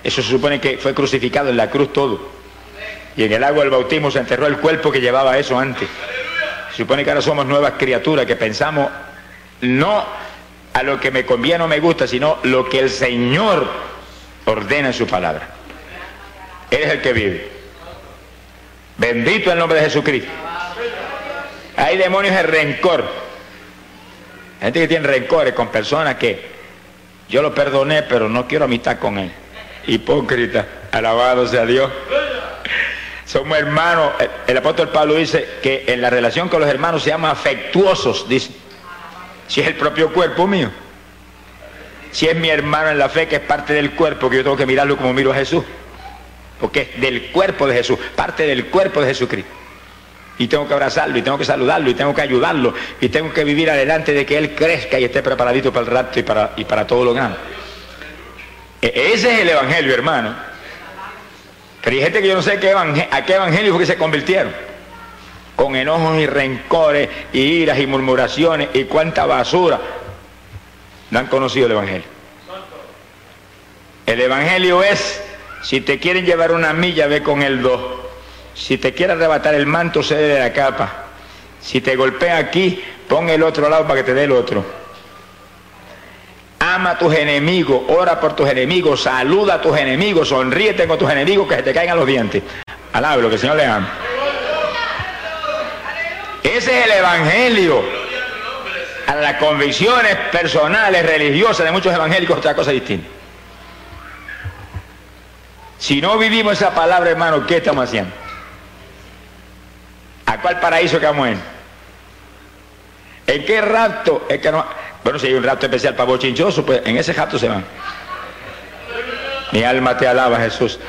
Speaker 1: Eso se supone que fue crucificado en la cruz todo. Y en el agua del bautismo se enterró el cuerpo que llevaba eso antes. Se supone que ahora somos nuevas criaturas que pensamos no a lo que me conviene o me gusta, sino lo que el Señor ordena en su palabra. Él es el que vive. Bendito el nombre de Jesucristo. Hay demonios de rencor. Gente que tiene rencores con personas que yo lo perdoné, pero no quiero amistad con él. Hipócrita, alabado sea Dios. Somos hermanos. El, apóstol Pablo dice que en la relación con los hermanos se llama afectuosos, dice. Si es el propio cuerpo mío. Si es mi hermano en la fe, que es parte del cuerpo, que yo tengo que mirarlo como miro a Jesús. Porque es del cuerpo de Jesús, parte del cuerpo de Jesucristo y tengo que abrazarlo y tengo que saludarlo y tengo que ayudarlo y tengo que vivir adelante de que él crezca y esté preparadito para el rato y para, y para todo lo grande. E, ese es el evangelio, hermano. Pero hay gente que yo no sé qué a qué evangelio que se convirtieron. Con enojos y rencores y iras y murmuraciones y cuánta basura. No han conocido el evangelio. El evangelio es, si te quieren llevar una milla, ve con el dos. Si te quiere arrebatar el manto, cede de la capa. Si te golpea aquí, pon el otro lado para que te dé el otro. Ama a tus enemigos, ora por tus enemigos, saluda a tus enemigos, sonríete con tus enemigos que se te caigan los dientes. Alabe lo que el Señor le ama. Ese es el evangelio. A las convicciones personales, religiosas de muchos evangélicos, otra cosa distinta. Si no vivimos esa palabra, hermano, ¿qué estamos haciendo? ¿A cuál paraíso que vamos en? ¿En qué rapto? No... Bueno, si hay un rapto especial para bochinchoso, pues en ese rapto se van. Mi alma te alaba, Jesús.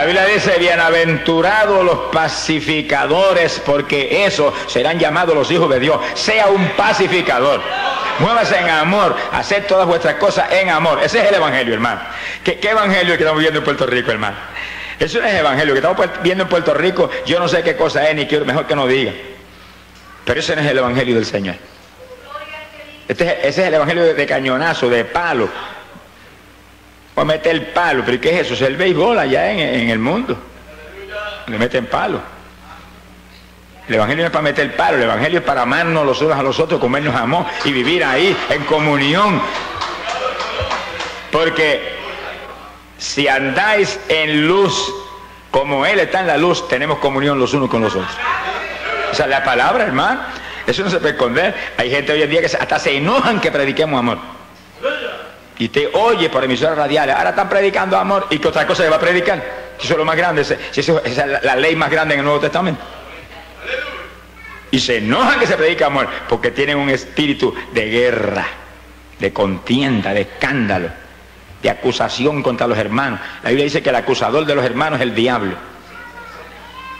Speaker 1: La Biblia dice, bienaventurados los pacificadores, porque esos serán llamados los hijos de Dios. Sea un pacificador. Muévase en amor, hacer todas vuestras cosas en amor. Ese es el Evangelio, hermano. ¿Qué, Evangelio que estamos viendo en Puerto Rico, hermano? Eso no es evangelio. Que estamos viendo en Puerto Rico, yo no sé qué cosa es, ni quiero, mejor que no diga. Pero ese no es el evangelio del Señor. Este ese es el evangelio de, cañonazo, de palo, O mete el palo, pero ¿qué es eso? Es el béisbol allá en, el mundo. Le meten palo. El Evangelio no es para meter el palo, el Evangelio es para amarnos los unos a los otros, comernos amor y vivir ahí en comunión. Porque si andáis en luz, como Él está en la luz, tenemos comunión los unos con los otros. Esa es la palabra, hermano. Eso no se puede esconder. Hay gente hoy en día que hasta se enojan que prediquemos amor. Y te oye por emisoras radiales, ahora están predicando amor y que otra cosa se va a predicar. Si eso es lo más grande, si eso es la ley más grande en el Nuevo Testamento. Y se enojan que se predica amor porque tienen un espíritu de guerra, de contienda, de escándalo, de acusación contra los hermanos. La Biblia dice que el acusador de los hermanos es el diablo.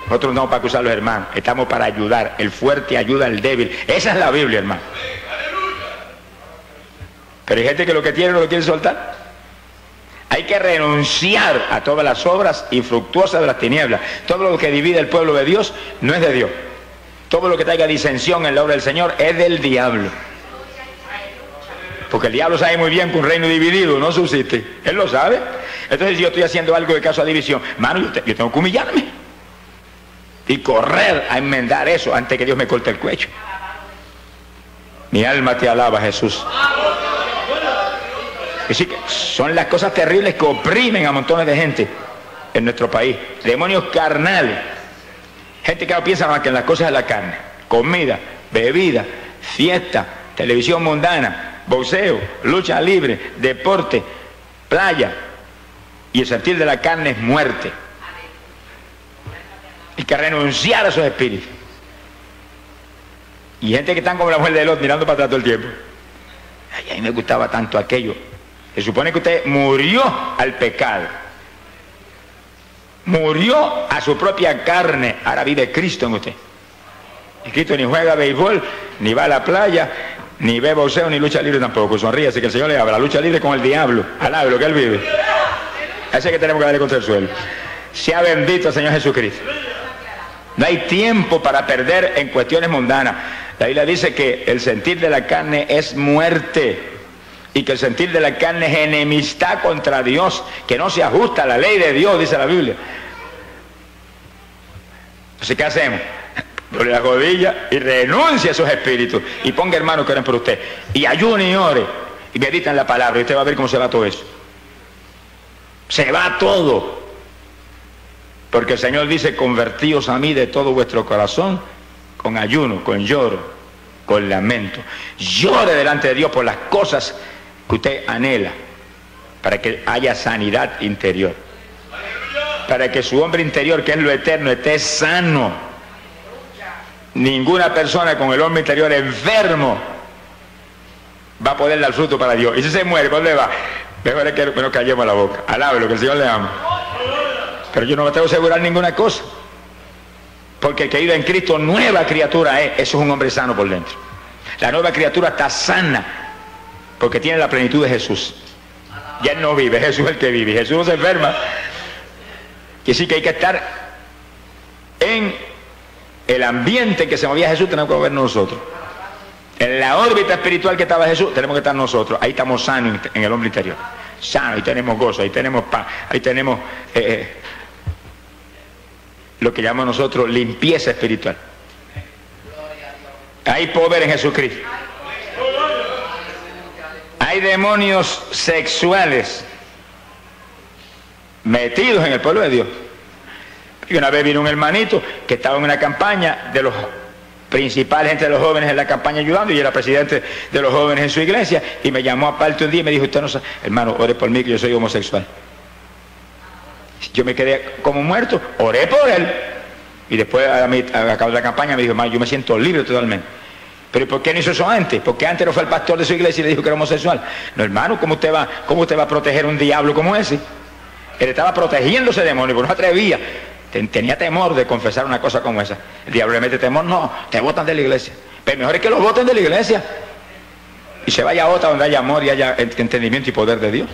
Speaker 1: Nosotros no estamos para acusar a los hermanos, estamos para ayudar. El fuerte ayuda al débil. Esa es la Biblia, hermano. Pero hay gente que lo que tiene no lo quiere soltar. Hay que renunciar a todas las obras infructuosas de las tinieblas. Todo lo que divide el pueblo de Dios no es de Dios. Todo lo que traiga disensión en la obra del Señor es del diablo. Porque el diablo sabe muy bien que un reino dividido no subsiste. Él lo sabe. Entonces si yo estoy haciendo algo de caso a división, mano, yo, tengo que humillarme. Y correr a enmendar eso antes que Dios me corte el cuello. Mi alma te alaba, Jesús. Es decir, son las cosas terribles que oprimen a montones de gente en nuestro país. Demonios carnales. Gente que no piensa más que en las cosas de la carne. Comida, bebida, fiesta, televisión mundana, boxeo, lucha libre, deporte, playa. Y el sentir de la carne es muerte. Hay que renunciar a esos espíritus. Y gente que están como la mujer de Lot mirando para atrás todo el tiempo. Ay, a mí me gustaba tanto aquello. Se supone que usted murió al pecado. Murió a su propia carne. Ahora vive Cristo en usted. Y Cristo ni juega béisbol, ni va a la playa, ni ve boxeo, ni lucha libre tampoco. Sonríe, así que el Señor le habla. Lucha libre con el diablo. Alabe lo que él vive. ese que tenemos que darle contra el suelo. Sea bendito el Señor Jesucristo. No hay tiempo para perder en cuestiones mundanas. La Biblia dice que el sentir de la carne es muerte y que el sentir de la carne es enemistad contra Dios, que no se ajusta a la ley de Dios, dice la Biblia. Entonces, ¿qué hacemos? Doble la rodilla y renuncia a esos espíritus y ponga hermanos que oren por usted y ayune y ore y medita en la palabra y usted va a ver cómo se va todo eso. Se va todo. Porque el Señor dice, convertíos a mí de todo vuestro corazón con ayuno, con lloro, con lamento. Llore delante de Dios por las cosas que usted anhela para que haya sanidad interior. Para que su hombre interior, que es lo eterno, esté sano. Ninguna persona con el hombre interior enfermo va a poder dar fruto para Dios. Y si se muere, ¿por dónde va? Mejor es que nos callemos la boca. Alabe lo que el Señor le ama. Pero yo no me tengo que asegurar ninguna cosa. Porque el que vive en Cristo, nueva criatura es. Eso es un hombre sano por dentro. La nueva criatura está sana porque tiene la plenitud de Jesús. Ya no vive, Jesús es el que vive. Jesús no se enferma. Que sí que hay que estar en el ambiente que se movía Jesús, tenemos que movernos nosotros. En la órbita espiritual que estaba Jesús, tenemos que estar nosotros. Ahí estamos sanos en el hombre interior. Sanos, ahí tenemos gozo, ahí tenemos paz, ahí tenemos eh, eh, lo que llamamos nosotros limpieza espiritual. Hay poder en Jesucristo hay demonios sexuales metidos en el pueblo de Dios. Y una vez vino un hermanito que estaba en una campaña de los principales entre los jóvenes en la campaña ayudando y era presidente de los jóvenes en su iglesia y me llamó aparte un día y me dijo, usted no sabe, hermano, ore por mí que yo soy homosexual. Yo me quedé como muerto, oré por él. Y después a, mí, a la campaña me dijo, hermano, yo me siento libre totalmente. Pero ¿por qué no hizo eso antes? Porque antes no fue el pastor de su iglesia y le dijo que era homosexual. No, hermano, ¿cómo usted va, cómo usted va a proteger un diablo como ese? Él estaba protegiendo ese demonio, pero no atrevía. Tenía temor de confesar una cosa como esa. El diablo le mete temor, no, te votan de la iglesia. Pero mejor es que lo voten de la iglesia. Y se vaya a otra donde haya amor y haya entendimiento y poder de Dios.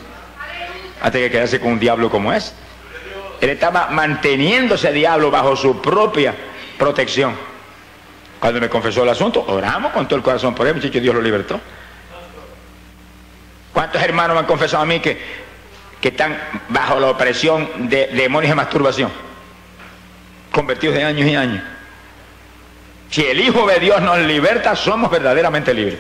Speaker 1: Antes que quedarse con un diablo como ese. Él estaba manteniendo ese diablo bajo su propia protección. Cuando me confesó el asunto, oramos con todo el corazón por él, muchacho, Dios lo libertó. ¿Cuántos hermanos me han confesado a mí que, que están bajo la opresión de demonios de masturbación, convertidos de años y años. Si el Hijo de Dios nos liberta, somos verdaderamente libres.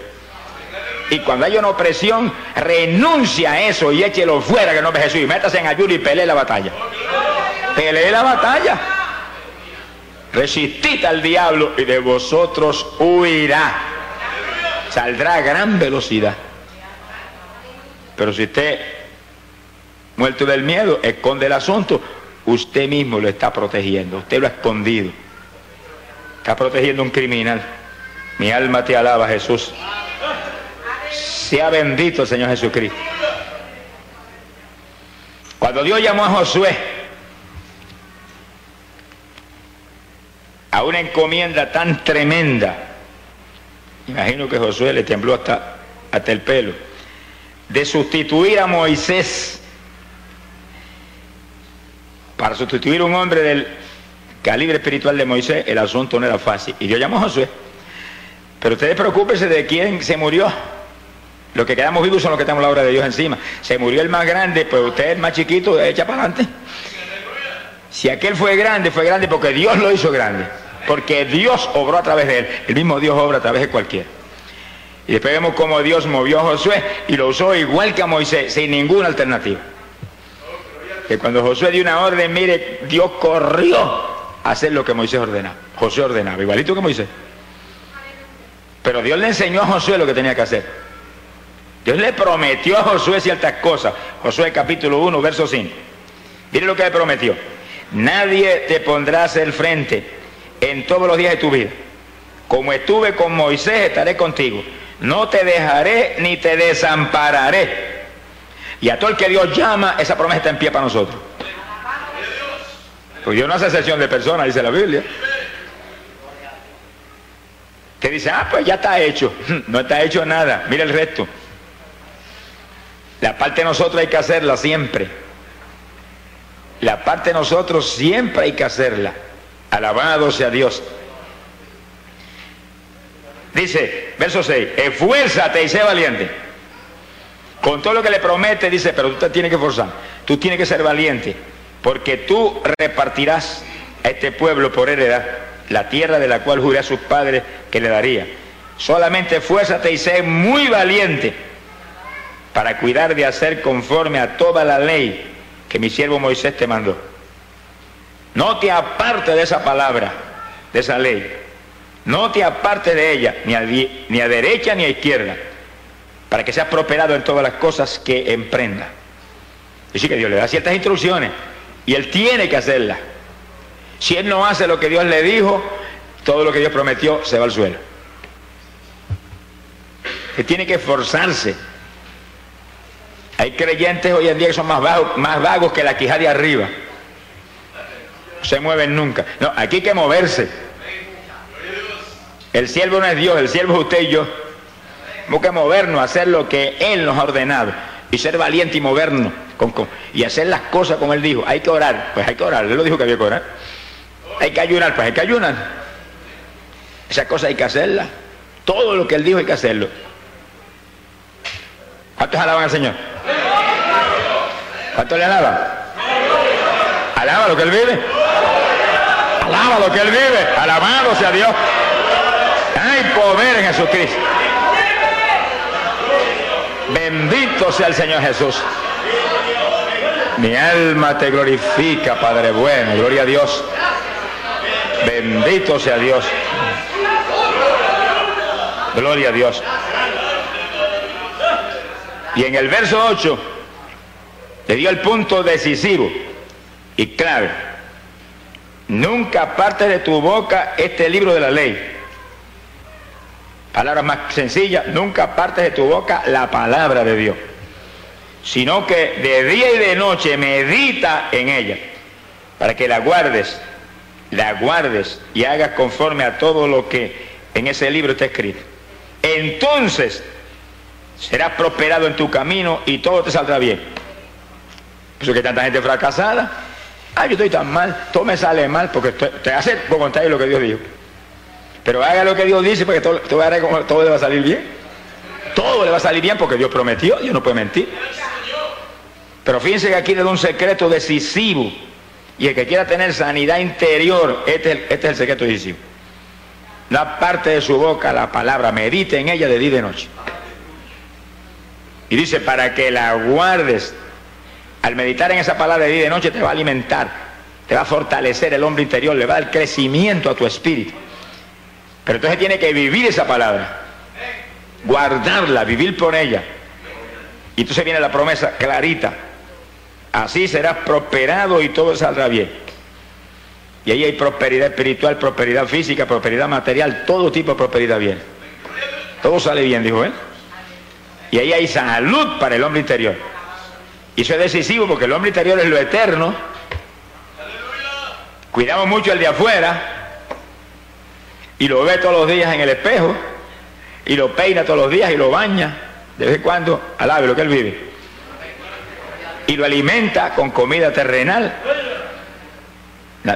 Speaker 1: Y cuando hay una opresión, renuncia a eso y échelo fuera que no ve Jesús. Y métase en ayuno y pelee la batalla. Pelee la batalla. Resistid al diablo y de vosotros huirá. Saldrá a gran velocidad. Pero si usted, muerto del miedo, esconde el asunto, usted mismo lo está protegiendo. Usted lo ha escondido. Está protegiendo a un criminal. Mi alma te alaba, Jesús. Sea bendito el Señor Jesucristo. Cuando Dios llamó a Josué a una encomienda tan tremenda, imagino que Josué le tembló hasta, hasta el pelo, de sustituir a Moisés para sustituir a un hombre del calibre espiritual de Moisés, el asunto no era fácil. Y Dios llamó a Josué. Pero ustedes preocúpense de quién se murió. Los que quedamos vivos son los que tenemos la obra de Dios encima. Se murió el más grande, pues usted el más chiquito, echa para adelante. Si aquel fue grande, fue grande porque Dios lo hizo grande. Porque Dios obró a través de él. El mismo Dios obra a través de cualquiera. Y después vemos cómo Dios movió a Josué y lo usó igual que a Moisés, sin ninguna alternativa. Que cuando Josué dio una orden, mire, Dios corrió a hacer lo que Moisés ordenaba. Josué ordenaba, igualito que Moisés. Pero Dios le enseñó a Josué lo que tenía que hacer. Dios le prometió a Josué ciertas cosas. Josué capítulo 1, verso 5. Mire lo que le prometió. Nadie te pondrás el frente en todos los días de tu vida. Como estuve con Moisés, estaré contigo. No te dejaré ni te desampararé. Y a todo el que Dios llama, esa promesa está en pie para nosotros. Pues Dios no hace excepción de personas, dice la Biblia. Que dice, ah, pues ya está hecho. No está hecho nada. Mira el resto. La parte de nosotros hay que hacerla siempre. La parte de nosotros siempre hay que hacerla. Alabado sea Dios. Dice, verso 6, esfuérzate y sé valiente. Con todo lo que le promete, dice, pero tú te tienes que esforzar. Tú tienes que ser valiente. Porque tú repartirás a este pueblo por heredad la tierra de la cual juré a sus padres que le daría. Solamente esfuérzate y sé muy valiente para cuidar de hacer conforme a toda la ley que mi siervo Moisés te mandó. No te aparte de esa palabra, de esa ley. No te aparte de ella, ni a, ni a derecha ni a izquierda, para que seas prosperado en todas las cosas que emprenda. Dice que Dios le da ciertas instrucciones y él tiene que hacerlas. Si él no hace lo que Dios le dijo, todo lo que Dios prometió se va al suelo. Él tiene que esforzarse hay creyentes hoy en día que son más vagos, más vagos que la quijada de arriba. Se mueven nunca. No, aquí hay que moverse. El siervo no es Dios, el siervo es usted y yo. Tenemos que movernos, hacer lo que Él nos ha ordenado. Y ser valiente y movernos. y hacer las cosas como Él dijo. Hay que orar. Pues hay que orar. Él lo dijo que había que orar. Hay que ayunar. Pues hay que ayunar. Esas cosas hay que hacerlas. Todo lo que Él dijo hay que hacerlo. ¿Cuántos alaban al Señor? ¿Cuánto le alaba? Alaba lo que Él vive. Alaba lo que Él vive. Alabado sea Dios. Hay poder en Jesucristo. Bendito sea el Señor Jesús. Mi alma te glorifica, Padre bueno. Gloria a Dios. Bendito sea Dios. Gloria a Dios. Y en el verso 8 le dio el punto decisivo y clave. Nunca aparte de tu boca este libro de la ley. Palabras más sencillas, nunca aparte de tu boca la palabra de Dios. Sino que de día y de noche medita en ella, para que la guardes, la guardes y hagas conforme a todo lo que en ese libro está escrito. Entonces serás prosperado en tu camino y todo te saldrá bien. Por eso que tanta gente fracasada. Ay, yo estoy tan mal, todo me sale mal porque te hace por contar lo que Dios dijo. Pero haga lo que Dios dice porque todo, todo, le va a salir bien. Todo le va a salir bien porque Dios prometió, Dios no puede mentir. Pero fíjense que aquí le da un secreto decisivo. Y el que quiera tener sanidad interior, este es el, este es el secreto decisivo. La parte de su boca la palabra, medite en ella de día y de noche. Y dice, para que la guardes, al meditar en esa palabra de día de noche te va a alimentar, te va a fortalecer el hombre interior, le va a dar crecimiento a tu espíritu. Pero entonces tiene que vivir esa palabra, guardarla, vivir por ella. Y entonces viene la promesa clarita, así serás prosperado y todo saldrá bien. Y ahí hay prosperidad espiritual, prosperidad física, prosperidad material, todo tipo de prosperidad bien. Todo sale bien, dijo él. Y ahí hay salud para el hombre interior. Y eso es decisivo porque el hombre interior es lo eterno. Cuidamos mucho el de afuera y lo ve todos los días en el espejo y lo peina todos los días y lo baña de vez en cuando, alabe lo que él vive. Y lo alimenta con comida terrenal.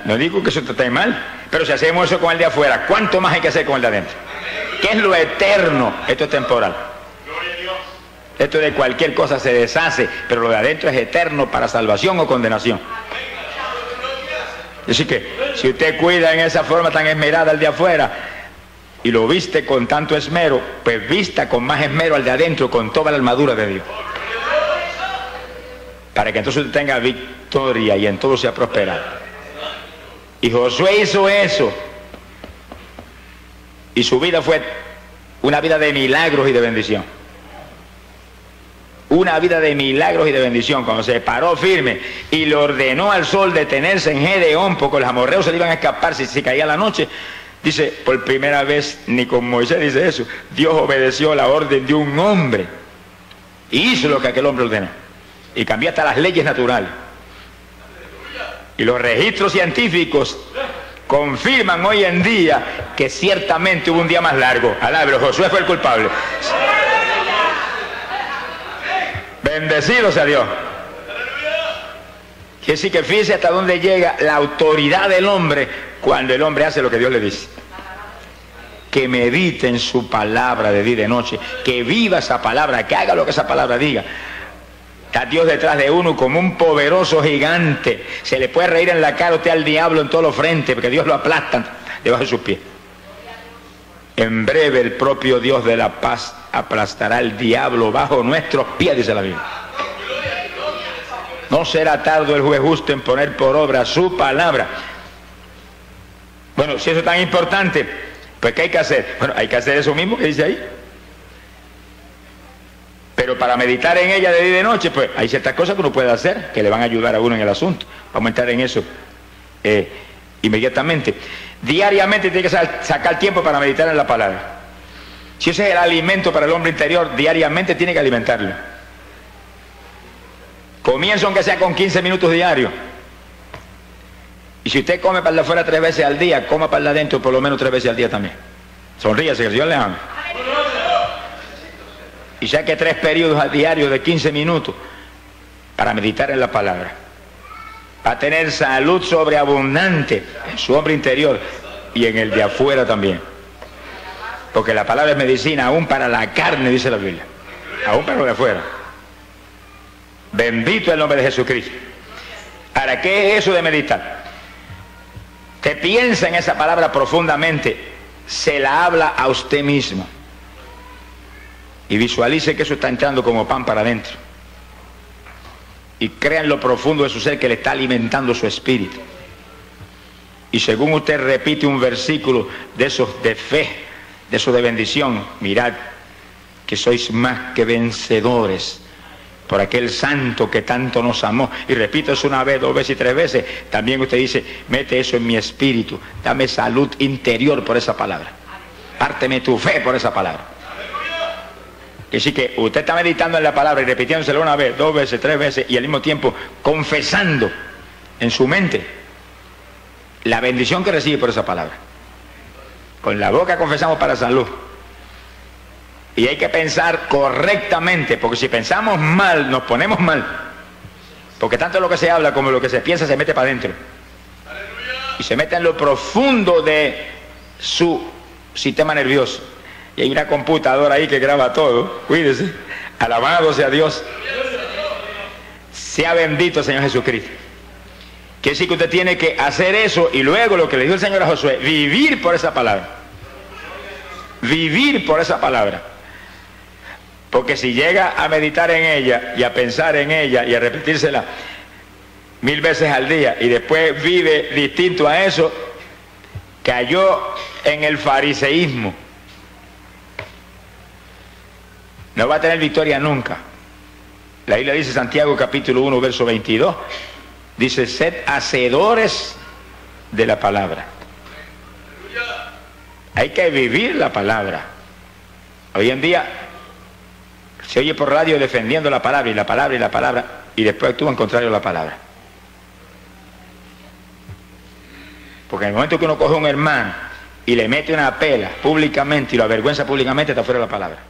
Speaker 1: No, digo que eso esté mal, pero si hacemos eso con el de afuera, ¿cuánto más hay que hacer con el de adentro? ¿Qué es lo eterno? Esto es temporal. Esto de cualquier cosa se deshace, pero lo de adentro es eterno para salvación o condenación. Así que si usted cuida en esa forma tan esmerada al de afuera y lo viste con tanto esmero, pues vista con más esmero al de adentro con toda la armadura de Dios. Para que entonces usted tenga victoria y en todo sea prosperado. Y Josué hizo eso. Y su vida fue una vida de milagros y de bendición una vida de milagros y de bendición, cuando se paró firme y le ordenó al sol detenerse en Gedeón, porque los amorreos se le iban a escapar si, se caía la noche, dice, por primera vez, ni con Moisés dice eso, Dios obedeció la orden de un hombre y hizo lo que aquel hombre ordenó, y cambió hasta las leyes naturales. Y los registros científicos confirman hoy en día que ciertamente hubo un día más largo. Alabro, Josué fue el culpable. Bendecido sea Dios. Quiere decir que fíjese hasta dónde llega la autoridad del hombre cuando el hombre hace lo que Dios le dice. Que medite en su palabra de día y de noche, que viva esa palabra, que haga lo que esa palabra diga. Está Dios detrás de uno como un poderoso gigante. Se le puede reír en la cara usted al diablo en todos los frentes, porque Dios lo aplasta debajo de sus pies. En breve el propio Dios de la paz aplastará al diablo bajo nuestros pies, dice la Biblia. No será tardo el juez justo en poner por obra su palabra. Bueno, si eso es tan importante, pues ¿qué hay que hacer? Bueno, hay que hacer eso mismo que dice ahí. Pero para meditar en ella de día y de noche, pues hay ciertas cosas que uno puede hacer que le van a ayudar a uno en el asunto. Vamos a entrar en eso eh, inmediatamente. Diariamente tiene que sacar tiempo para meditar en la palabra. Si ese es el alimento para el hombre interior, diariamente tiene que alimentarlo. Comienza aunque sea con 15 minutos diarios. Y si usted come para de afuera tres veces al día, coma para de adentro por lo menos tres veces al día también. Sonríase, que el Señor le ama. Y que tres periodos al diario de 15 minutos para meditar en la palabra. Para tener salud sobreabundante en su hombre interior y en el de afuera también. Porque la palabra es medicina aún para la carne, dice la Biblia. Aún para lo de afuera. Bendito el nombre de Jesucristo. ¿Para qué es eso de meditar? Que piensa en esa palabra profundamente, se la habla a usted mismo. Y visualice que eso está entrando como pan para adentro. Y crea en lo profundo de su ser que le está alimentando su espíritu. Y según usted repite un versículo de esos de fe, de eso de bendición, mirad que sois más que vencedores por aquel santo que tanto nos amó. Y repito eso una vez, dos veces y tres veces. También usted dice, mete eso en mi espíritu, dame salud interior por esa palabra. Párteme tu fe por esa palabra. Que sí que usted está meditando en la palabra y repitiéndosela una vez, dos veces, tres veces y al mismo tiempo confesando en su mente la bendición que recibe por esa palabra. Con la boca confesamos para salud. Y hay que pensar correctamente, porque si pensamos mal, nos ponemos mal. Porque tanto lo que se habla como lo que se piensa se mete para adentro. Y se mete en lo profundo de su sistema nervioso. Y una computadora ahí que graba todo. Cuídese. Alabado sea Dios. Sea bendito Señor Jesucristo. Quiere decir que usted tiene que hacer eso y luego lo que le dijo el Señor a Josué, vivir por esa palabra. Vivir por esa palabra. Porque si llega a meditar en ella y a pensar en ella y a repetírsela mil veces al día y después vive distinto a eso, cayó en el fariseísmo. No va a tener victoria nunca. La Biblia dice Santiago capítulo 1, verso 22, dice, sed hacedores de la palabra. Hay que vivir la palabra. Hoy en día se oye por radio defendiendo la palabra y la palabra y la palabra y después actúa en contrario a la palabra. Porque en el momento que uno coge a un hermano y le mete una pela públicamente y lo avergüenza públicamente, está fuera de la palabra.